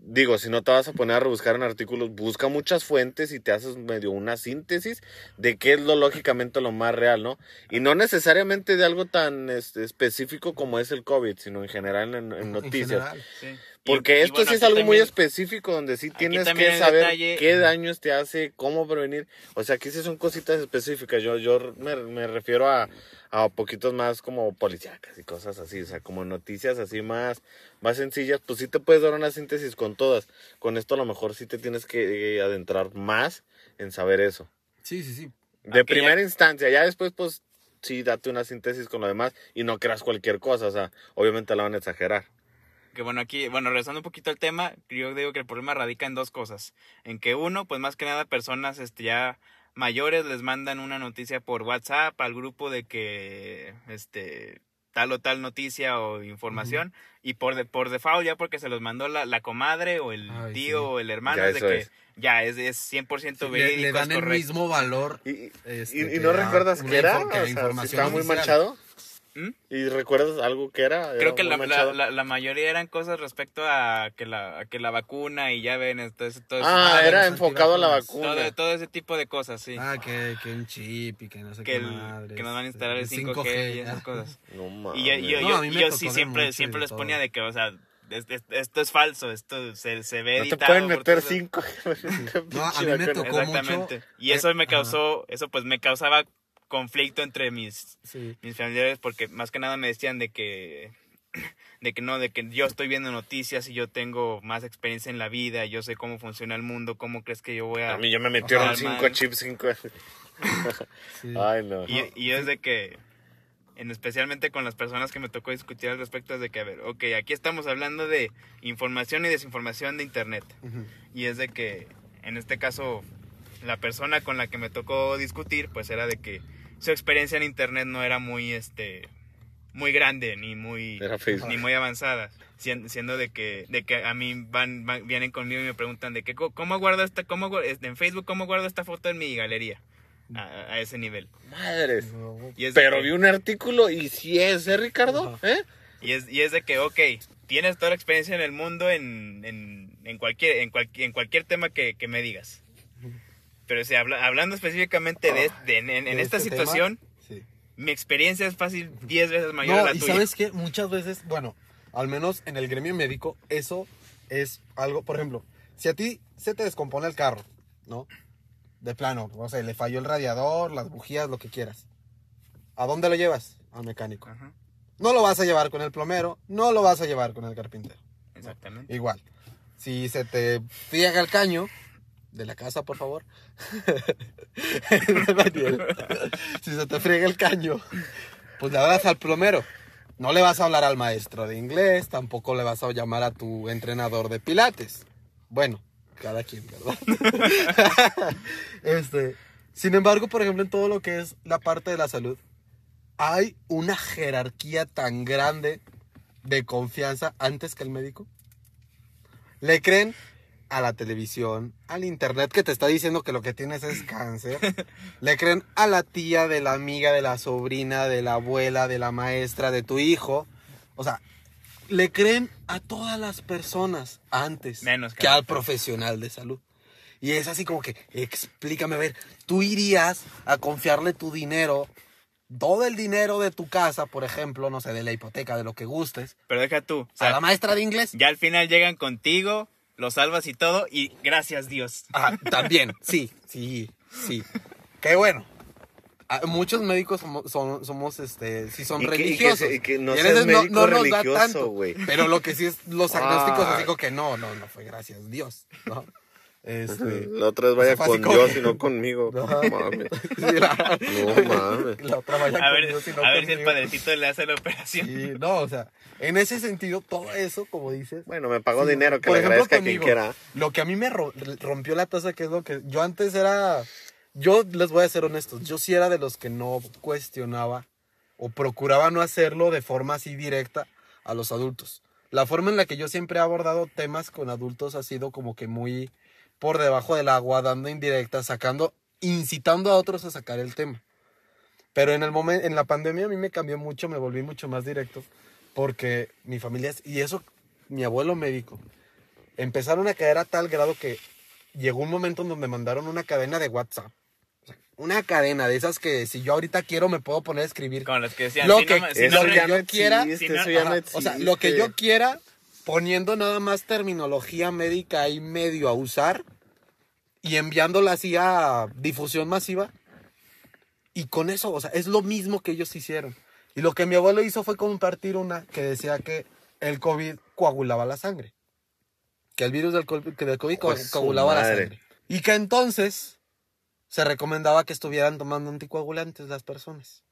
digo, si no te vas a poner a rebuscar en artículos, busca muchas fuentes y te haces medio una síntesis de qué es lo lógicamente lo más real, ¿no? Y no necesariamente de algo tan este, específico como es el COVID, sino en general en, en En noticias. general. Sí. Porque Y- y esto bueno, sí es algo muy específico donde sí tienes que saber detalle- qué daños te hace, cómo prevenir. O sea, aquí sí son cositas específicas. Yo, yo me, me refiero a, a poquitos más como policíacas y cosas así. O sea, como noticias así más, más sencillas. Pues sí te puedes dar una síntesis con todas. Con esto a lo mejor sí te tienes que eh, adentrar más en saber eso. Sí, sí, sí. De Aquella- primera instancia. Ya después, pues sí, date una síntesis con lo demás y no creas cualquier cosa. O sea, obviamente la van a exagerar. Que bueno, aquí, bueno, regresando un poquito al tema, yo digo que el problema radica en dos cosas. En que uno, pues más que nada personas este, ya mayores les mandan una noticia por WhatsApp al grupo de que este tal o tal noticia o información y por de, por default ya porque se los mandó la, la comadre o el Ay, tío sí. o el hermano Ya es de que es. ya es, es 100% Sí, verídico, le dan el mismo valor. ¿Y, y- Este, y no da recuerdas era? que la O sea, si información estaba muy manchado. ¿Mm? ¿Y recuerdas algo que era? Creo ¿Era que muy la, la, la, la mayoría eran cosas respecto a que la, a que la vacuna y ya ven, entonces, todo, ese- Ah, Ah, era enfocado a la vacuna. todo, todo ese tipo de cosas, sí. Ah, que, que un chip y que no sé que, qué el- madres, que nos van a instalar el este, 5G, y esas cosas. *laughs* No mames. Y yo, yo, No, yo, yo sí siempre, siempre les todo. ponía de que, o sea, es- es- esto es falso, esto se, se ve No te pueden meter cinco. *laughs* No, a mí me tocó Exactamente. mucho. Y eso Eh, me ajá. causó, eso pues me causaba conflicto entre mis, Sí. mis familiares porque más que nada me decían de que *clears throat* de que no, de que yo estoy viendo noticias y yo tengo más experiencia en la vida, yo sé cómo funciona el mundo, cómo crees que yo voy a... A mí ya me metieron cinco chips, cinco. *laughs* sí. Ay, no. Y, y es de que, en especialmente con las personas que me tocó discutir al respecto, es de que, a ver, ok, aquí estamos hablando de información y desinformación de Internet. Y es de que, en este caso, la persona con la que me tocó discutir, pues era de que su experiencia en Internet no era muy, este, muy grande, ni muy, Era Facebook. ni muy avanzada. Sien- Siendo de que, de que a mí van, van- vienen conmigo y me preguntan de que, "Co- ¿cómo guardo esta, cómo, este, en Facebook, cómo guardo esta foto en mi galería? A, a ese nivel. Madres. Y es de Pero que- vi un artículo y si es, ¿eh, Ricardo? ¿Eh? Y es, y es de que, ok, tienes toda la experiencia en el mundo en, en, en cualquier, en, cualquier, en cualquier tema que, que me digas. Pero si habla- hablando específicamente de, de- en, en ¿De esta este situación? Sí. mi experiencia es fácil 10 veces mayor a No, la y tuya. sabes que muchas veces, bueno, al menos en el gremio médico, eso es algo, por ejemplo, si a ti se te descompone el carro, ¿no? De plano, o sea, le falló el radiador, las bujías, lo que quieras. ¿A dónde lo llevas? Al mecánico. Ajá, No lo vas a llevar con el plomero, no lo vas a llevar con el carpintero. exactamente. Igual. Si se te friega el caño, de la casa, por favor. *laughs* Si se te friega el caño, pues le hablas al plomero. No le vas a hablar al maestro de inglés, tampoco le vas a llamar a tu entrenador de pilates. Bueno, cada quien, ¿verdad? *laughs* este, Sin embargo, por ejemplo, en todo lo que es la parte de la salud, hay una jerarquía tan grande de confianza antes que el médico. Le creen a la televisión, al internet que te está diciendo que lo que tienes es cáncer. *laughs* Le creen a la tía, de la amiga, de la sobrina, de la abuela, de la maestra, de tu hijo. O sea, le creen a todas las personas antes Menos que que al profesional de salud. Y es así como que, explícame, a ver, tú irías a confiarle tu dinero, todo el dinero de tu casa, por ejemplo, no sé, de la hipoteca, de lo que gustes, Pero deja tú. O a la maestra de inglés. ya al final llegan contigo, lo salvas y todo, y gracias Dios. Ah, también, sí, sí, sí. Qué bueno. Ah, Muchos médicos somos, son- somos, este, sí son Y que- y que religiosos. se- y que no a seas veces médico nos da tanto, güey. Pero lo que sí es los agnósticos, Ah. así como que no, no, no fue gracias Dios, ¿no? Este, La otra vez vaya con Dios que- y no conmigo. *laughs* No mames. *laughs* sí, la, No mames. *laughs* la otra vaya A con ver, Dios y no a ver si el conmigo. padrecito le hace la operación. Sí, no, o sea, en ese sentido, todo eso, como dices, Bueno, me pagó Sí, dinero que por le ejemplo, agradezca a quien conmigo, quiera. Lo que a mí me ro- rompió la taza, que es lo que yo antes era, yo les voy a ser honestos, yo sí era de los que no cuestionaba o procuraba no hacerlo de forma así directa a los adultos. La forma en la que yo siempre he abordado temas con adultos ha sido como que muy por debajo del agua, dando indirectas, sacando, incitando a otros a sacar el tema. Pero en el momento, en la pandemia a mí me cambió mucho, me volví mucho más directo, porque mi familia, es- y eso, mi abuelo médico, empezaron a caer a tal grado que llegó un momento en donde mandaron una cadena de WhatsApp. Una cadena de esas que si yo ahorita quiero me puedo poner a escribir Con los que decían, Lo si que- no, me- si eso no me- ya no quiera, si no- eso ya Ajá, no o sea, lo que yo quiera, poniendo nada más terminología médica y medio a usar y enviándola así a difusión masiva. Y con eso, o sea, es lo mismo que ellos hicieron. Y lo que mi abuelo hizo fue compartir una que decía que el COVID coagulaba la sangre. Que el virus del COVID, que del COVID co- Pues coagulaba la sangre. Y que entonces se recomendaba que estuvieran tomando anticoagulantes las personas.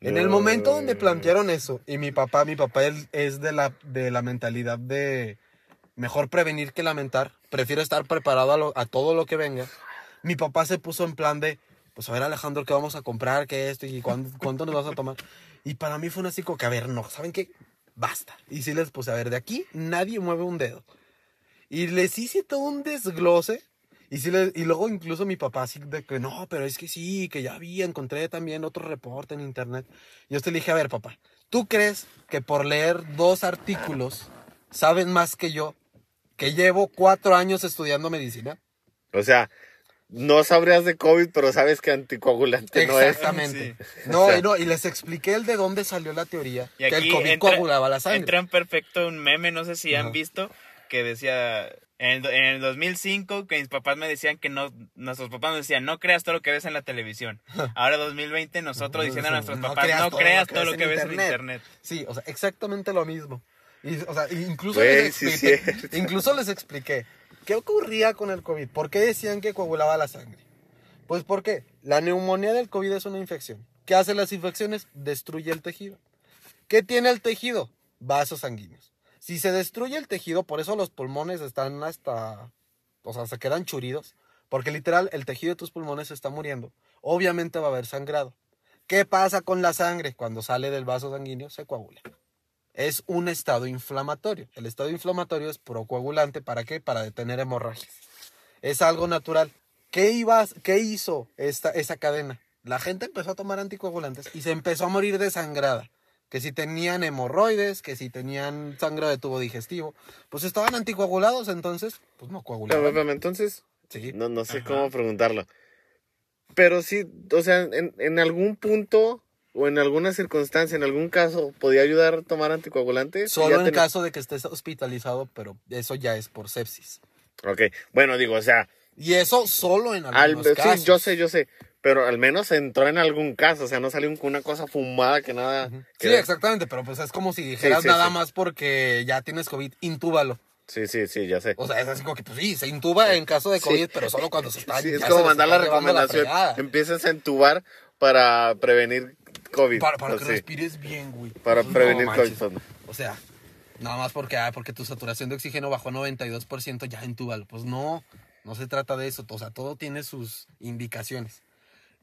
En el momento donde plantearon eso, y mi papá, mi papá él es de la, de la mentalidad de mejor prevenir que lamentar, prefiero estar preparado a, lo- a todo lo que venga, mi papá se puso en plan de, pues a ver Alejandro, ¿qué vamos a comprar? ¿Qué esto? ¿Y cuánto nos vas a tomar? Y para mí fue un así como que, a ver, no, ¿saben qué? Basta. Y sí les puse, a ver, de aquí nadie mueve un dedo. Y les hice todo un desglose. Y, sí y luego incluso mi papá así de que no, pero es que sí, que ya vi, encontré también otro reporte en internet. Y yo te le dije, a ver papá, ¿tú crees que por leer dos artículos saben más que yo, que llevo cuatro años estudiando medicina? O sea, no sabrías de COVID, pero sabes que anticoagulante no es. Exactamente. Sí. *laughs* No, O sea- y no, y les expliqué el de dónde salió la teoría, Y que el COVID entra- coagulaba la sangre. Entra en perfecto un meme, no sé si han visto, que decía, en el, en el 2005, que mis papás me decían que no, nuestros papás nos decían, no creas todo lo que ves en la televisión. *laughs* Ahora 2020, nosotros diciendo a nuestros No papás, creas no todo creas lo que todo ves lo en que ves en internet". Sí, o sea, exactamente lo mismo. Y, o sea, incluso, les expliqué, incluso les expliqué qué ocurría con el COVID. ¿Por qué decían que coagulaba la sangre? Pues porque la neumonía del COVID es una infección. ¿Qué hace las infecciones? Destruye el tejido. ¿Qué tiene el tejido? Vasos sanguíneos. Si se destruye el tejido, por eso los pulmones están hasta, o sea, se quedan churidos, porque literal el tejido de tus pulmones está muriendo. Obviamente va a haber sangrado. ¿Qué pasa con la sangre? Cuando sale del vaso sanguíneo se coagula. Es un estado inflamatorio. El estado inflamatorio es procoagulante. ¿Para qué? Para detener hemorragias. Es algo natural. ¿Qué, ibas, qué hizo esta, esa cadena? La gente empezó a tomar anticoagulantes y se empezó a morir desangrada. Que si tenían hemorroides, que si tenían sangre de tubo digestivo, pues estaban anticoagulados, entonces, pues no coagulaban. pero, entonces, Sí. no, no sé Ajá. cómo preguntarlo. Pero sí, o sea, en, en algún punto o en alguna circunstancia, en algún caso, ¿podía ayudar a tomar anticoagulantes? Solo en caso de que estés hospitalizado, pero eso ya es por sepsis. Ok, bueno, digo, o sea, Y eso solo en al, algunos casos. sí, yo sé, yo sé, pero al menos entró en algún caso, o sea, no salió una cosa fumada que nada... Sí, exactamente, pero pues es como si dijeras sí, nada sí. más porque ya tienes COVID, intúbalo. Sí, sí, sí, ya sé. O sea, es así como que, pues sí, se intuba en caso de. COVID, pero solo cuando se *laughs* está Sí, es como mandar la recomendación, empiezas a entubar para prevenir COVID. para, para o que respires bien, güey. para No prevenir manches. COVID. O sea, nada más porque, ah, porque tu saturación de oxígeno bajó a 92%, ya intúbalo. Pues no, No se trata de eso. O sea, todo tiene sus indicaciones.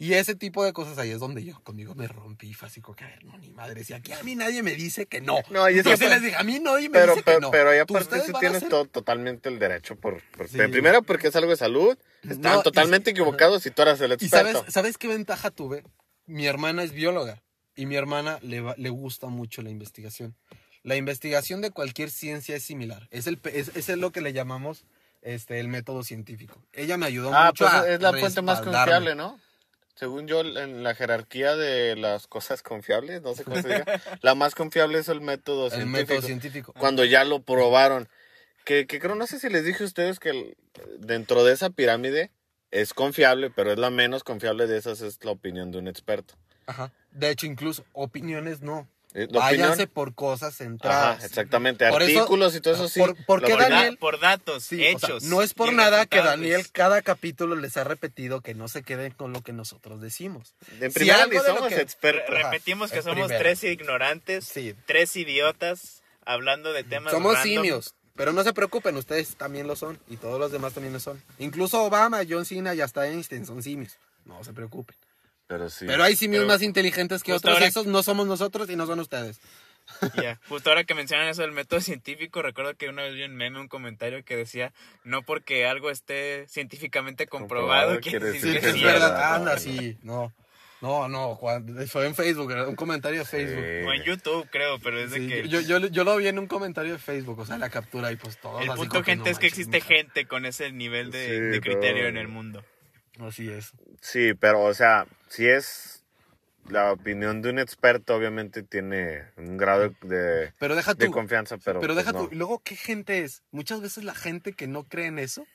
Y ese tipo de cosas ahí es donde yo conmigo me rompí. Como que, a ver, no, ni madre. Si aquí a mí nadie me dice que no. No, y es que- les dije, a mí nadie me Pero, dice pero, que no. pero ahí Tú, aparte a tienes hacer- todo, totalmente el derecho. por, por- Sí. Primero porque es algo de salud. Están No, y- totalmente equivocados si tú eras el ¿Y experto. sabes, sabes qué ventaja tuve? Mi hermana es bióloga y mi hermana le, va- le gusta mucho la investigación. La investigación de cualquier ciencia es similar. Es, el, es, es lo que le llamamos este, el método científico. Ella me ayudó Ah, mucho pues a es la fuente más confiable, ¿no? Según yo, en la jerarquía de las cosas confiables, no sé cómo se diga, *laughs* la más confiable es el método El científico. método científico. Cuando ya lo probaron. Que, que creo, no sé si les dije a ustedes que el- dentro de esa pirámide es confiable, pero es la menos confiable de esas, es la opinión de un experto. Ajá. De hecho, incluso opiniones no. Eh, Váyanse por cosas centradas. ajá, exactamente, Por eso- artículos y todo eso sí. por- ¿por lo qué Daniel- por datos, Sí, o sea, hechos. no es por nada que. Daniel cada capítulo les ha repetido que no se queden con lo que nosotros decimos. En Si primera de somos que- expertos. Repetimos que somos primero. tres ignorantes, Sí. tres idiotas, hablando de temas Somos random. simios. Pero no se preocupen, ustedes también lo son. Y todos los demás también lo son. Incluso Obama, John Cena y hasta Einstein son simios. No se preocupen. Pero sí. Pero hay simios Pero más inteligentes que justo otros. ahora- Esos no somos nosotros y no son ustedes. *laughs* Ya, justo ahora que mencionan eso del método científico, recuerdo que una vez vi un meme, un comentario que decía, no porque algo esté científicamente comprobado, Comprobado quiere decir Sí, que que es cierto. verdad. Anda, sí. No. No, no, Juan. Fue en Facebook, era un comentario de Facebook. Sí. O en YouTube, creo, pero es de Sí, que... yo, yo, yo lo vi en un comentario de Facebook, o sea, la captura y pues todo. el así punto, gente, no es que existe gente con ese nivel de, Sí, de criterio no. en el mundo. Así es. Sí, pero o sea, si es la opinión de un experto, obviamente tiene un grado de, Pero deja de tú. confianza, pero, Pero, pues, deja no. tú. y Luego, ¿qué gente es? Muchas veces la gente que no cree en eso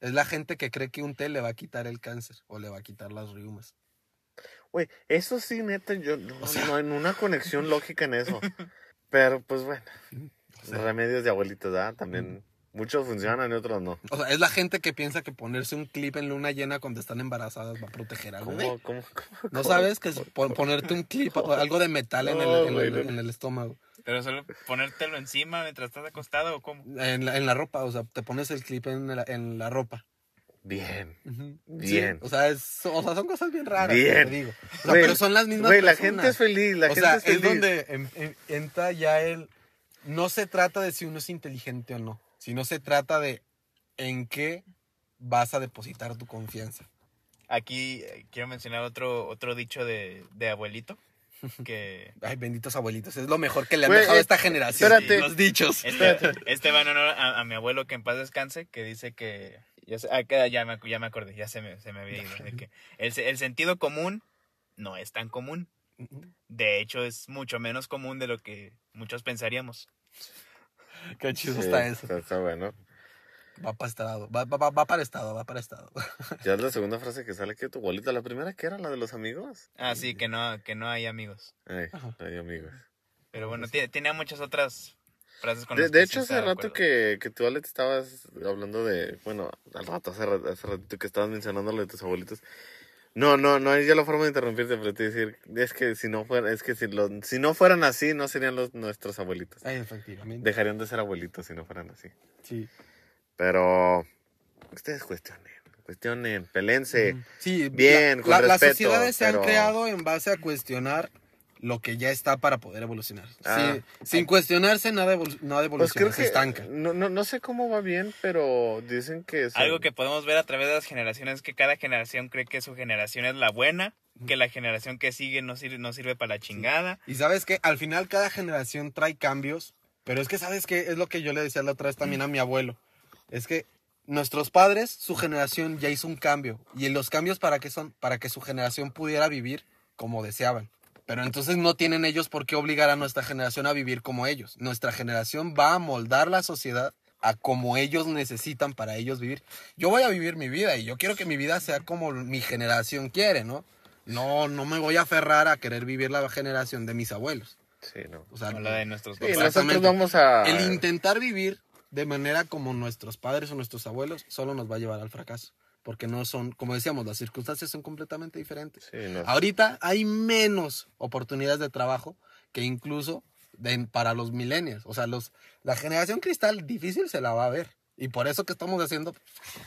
es la gente que cree que un té le va a quitar el cáncer o le va a quitar las riumas. Güey, eso sí, neta, yo no, O sea- no en una conexión *laughs* lógica en eso. Pero pues bueno, sea- remedios de abuelitos, ¿verdad? También muchos funcionan y otros no. O sea, es la gente que piensa que ponerse un clip en luna llena cuando están embarazadas va a proteger al bebé. ¿Cómo, cómo, cómo, ¿No cómo? sabes que es pon- ponerte un clip o algo de metal en, el, en, el, no. en el estómago? Pero solo ponértelo encima mientras estás acostado o cómo. En la, en la ropa, o sea, te pones el clip en la, en la ropa. Bien. Ujú. Bien. Sí, o, sea, es- o sea, son cosas bien raras, Bien. te digo. O sea, Güey, pero son las mismas Güey, la personas. gente es feliz, la o gente sea, es feliz. es donde em- em- entra ya el... No se trata de si uno es inteligente o no, sino se trata de en qué vas a depositar tu confianza. Aquí eh, quiero mencionar otro, otro dicho de, de abuelito, *laughs* que Ay, benditos abuelitos, es lo mejor que le han Güey, dejado a eh, esta generación. espérate. Los dichos. este, este va en honor a, a mi abuelo que en paz descanse, que dice que... Ya, sé- ah, que ya, me, ya me acordé, ya se me, se me había ido. de que el, el sentido común no es tan común. De hecho, es mucho menos común de lo que muchos pensaríamos. *laughs* Qué chido Sí, está eso. Está, está bueno. Va para estado, va, va, va- para estado, va para estado. *laughs* Ya es la segunda frase que sale que tu abuelita. La primera que era la de los amigos. Ah, sí, que no, que no hay amigos. Ay, Ajá. ay, amigos. Pero bueno, tiene, tenía muchas otras frases con De, de hecho, hace rato que, que tú, Alex, estabas hablando de. Bueno, al rato, hace, hace ratito que estabas mencionando lo de tus abuelitos. No, no, no es ya la forma de interrumpirte, pero te decir, es que si no fueran, es que si, lo- si no fueran así, no serían los nuestros abuelitos. Ay, efectivamente. Dejarían de ser abuelitos si no fueran así. Sí. Pero ustedes cuestionen, cuestionen, pelense. Sí, Bien, la- con la- Las respeto, sociedades se han creado en base a cuestionar lo que ya está para poder evolucionar. Ah. Sí, sin cuestionarse, nada, evolu- nada Pues evoluciona, creo se que estanca. no, no, no sé cómo va bien, pero dicen que es Algo que podemos ver a través de las generaciones es que cada generación cree que su generación es la buena, que la generación que sigue no sirve, no sirve para la chingada. Y sabes que al final cada generación trae cambios, pero es que sabes que es lo que yo le decía la otra vez también a mi abuelo. Es que nuestros padres, su generación ya hizo un cambio. ¿Y los cambios para qué son? Para que su generación pudiera vivir como deseaban. Pero entonces no tienen ellos por qué obligar a nuestra generación a vivir como ellos. Nuestra generación va a moldar la sociedad a como ellos necesitan para ellos vivir. Yo voy a vivir mi vida y yo quiero que mi vida sea como mi generación quiere, ¿no? No, no me voy a aferrar a querer vivir la generación de mis abuelos. Sí, no. O sea, la de nuestros Sí, nosotros vamos a... el intentar vivir de manera como nuestros padres o nuestros abuelos solo nos va a llevar al fracaso. Porque no son, como decíamos, las circunstancias son completamente diferentes. Sí, no. Ahorita hay menos oportunidades de trabajo que incluso de- para los millennials. O sea, los, la generación cristal difícil se la va a ver. Y por eso que estamos haciendo,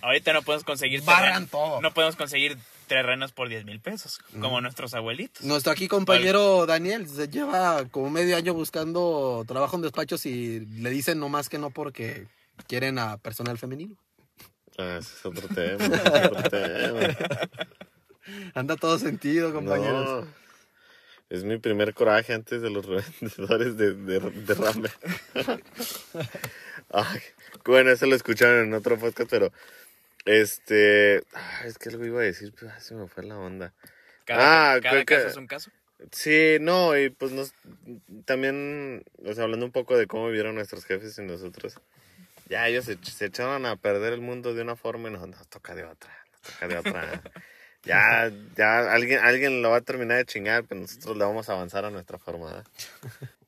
Ahorita no podemos conseguir Barran todo. No podemos conseguir terrenos por 10 mil pesos, como nuestros abuelitos. nuestro aquí compañero Daniel se lleva como medio año buscando trabajo en despachos y le dicen nomás que no porque quieren a personal femenino. Ah, ese es otro tema. ese es otro tema. *laughs* Anda todo sentido, compañeros. No, es mi primer coraje antes de los *laughs* revendedores de, de, de ramen. *laughs* Ay, bueno, eso lo escucharon en otro podcast, pero este, ah, es que algo iba a decir, pero ah, se me fue la onda. Cada, Ah, cada creo que- caso es un caso. Sí, no, y pues nos, también, o sea, hablando un poco de cómo vivieron nuestros jefes y nosotros, ya ellos se, se echaron a perder el mundo de una forma y nos, nos toca de otra, nos toca de otra. *laughs* ya, ya alguien, alguien lo va a terminar de chingar, pero nosotros le vamos a avanzar a nuestra forma. ¿verdad?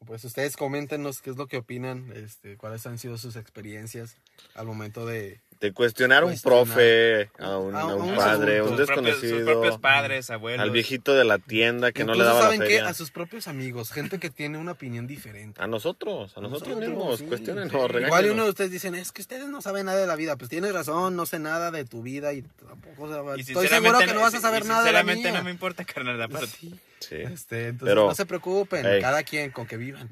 Pues ustedes coméntenos qué es lo que opinan, este, cuáles han sido sus experiencias al momento de... De cuestionar a un profe, a un, A a un un padre, a un Sus propios, desconocido, sus propios padres, abuelos. al viejito de la tienda que no le daba la ¿saben qué? feria. A sus propios amigos, gente que tiene una opinión diferente. A nosotros, a nosotros, mismos, sí, cuestionenos, sí. Igual uno de ustedes dicen, es que ustedes no saben nada de la vida. Pues tienes razón, no sé nada de tu vida y tampoco... o sea, Y estoy sinceramente seguro que no vas a saber nada de la Sinceramente mía. no me importa, carnal, aparte. Sí. Sí. Este, entonces Pero- no se preocupen, cada quien con que vivan.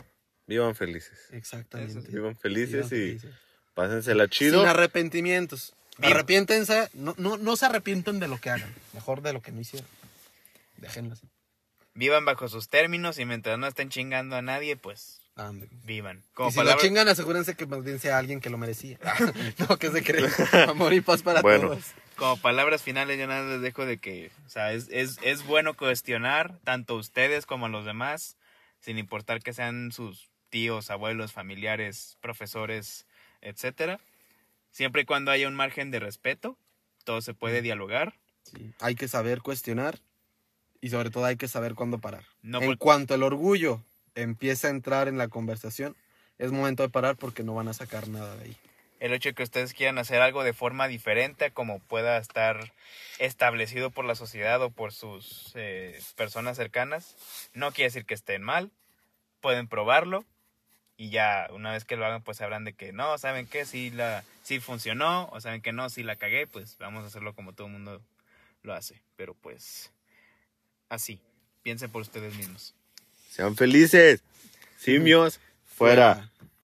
Vivan felices. Exactamente. Vivan felices Vivan y felices. pásensela chido. Sin arrepentimientos. Viva. Arrepiéntense, no, no, no se arrepientan de lo que hagan, mejor de lo que no hicieron. Déjenlo así. Vivan bajo sus términos y mientras no estén chingando a nadie, pues Ande. vivan. Como y si palabra- lo chingan, asegúrense que más bien sea alguien que lo merecía. *laughs* no, que se cree. *laughs* Amor y paz para Bueno. todos. Como palabras finales, yo nada más les dejo de que, o sea, es, es, es bueno cuestionar tanto a ustedes como a los demás, sin importar que sean sus tíos, abuelos, familiares, profesores, etcétera. Siempre y cuando haya un margen de respeto, todo se puede dialogar. Sí, Hay que saber cuestionar y sobre todo hay que saber cuándo parar. No en cuanto el orgullo empieza a entrar en la conversación, es momento de parar porque no van a sacar nada de ahí. El hecho de que ustedes quieran hacer algo de forma diferente a como pueda estar establecido por la sociedad o por sus eh, personas cercanas, no quiere decir que estén mal, pueden probarlo y ya una vez que lo hagan pues sabrán de que no, saben que sí, la, sí funcionó o saben que no, sí la cagué, pues vamos a hacerlo como todo el mundo lo hace, pero pues así, piensen por ustedes mismos. Sean felices. Simios, fuera.